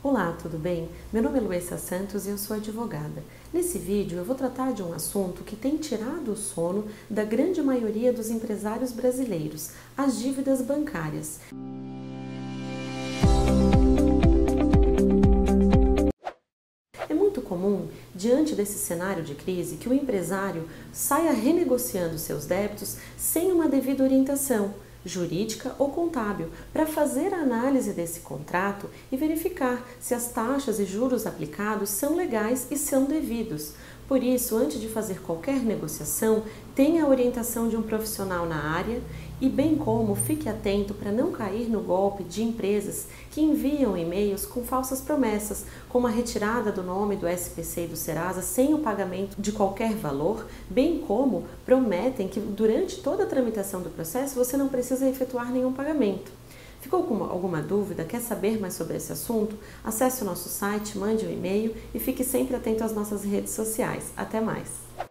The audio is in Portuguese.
Olá, tudo bem? Meu nome é Luísa Santos e eu sou advogada. Nesse vídeo eu vou tratar de um assunto que tem tirado o sono da grande maioria dos empresários brasileiros, as dívidas bancárias. É muito comum, diante desse cenário de crise, que o empresário saia renegociando seus débitos sem uma devida orientação jurídica ou contábil para fazer a análise desse contrato e verificar se as taxas e juros aplicados são legais e são devidos. Por isso, antes de fazer qualquer negociação, tenha a orientação de um profissional na área e, bem como, fique atento para não cair no golpe de empresas que enviam e-mails com falsas promessas, como a retirada do nome do SPC e do Serasa sem o pagamento de qualquer valor, bem como prometem que durante toda a tramitação do processo você não precisa efetuar nenhum pagamento. Ficou com alguma dúvida? Quer saber mais sobre esse assunto? Acesse o nosso site, mande um e-mail e fique sempre atento às nossas redes sociais. Até mais!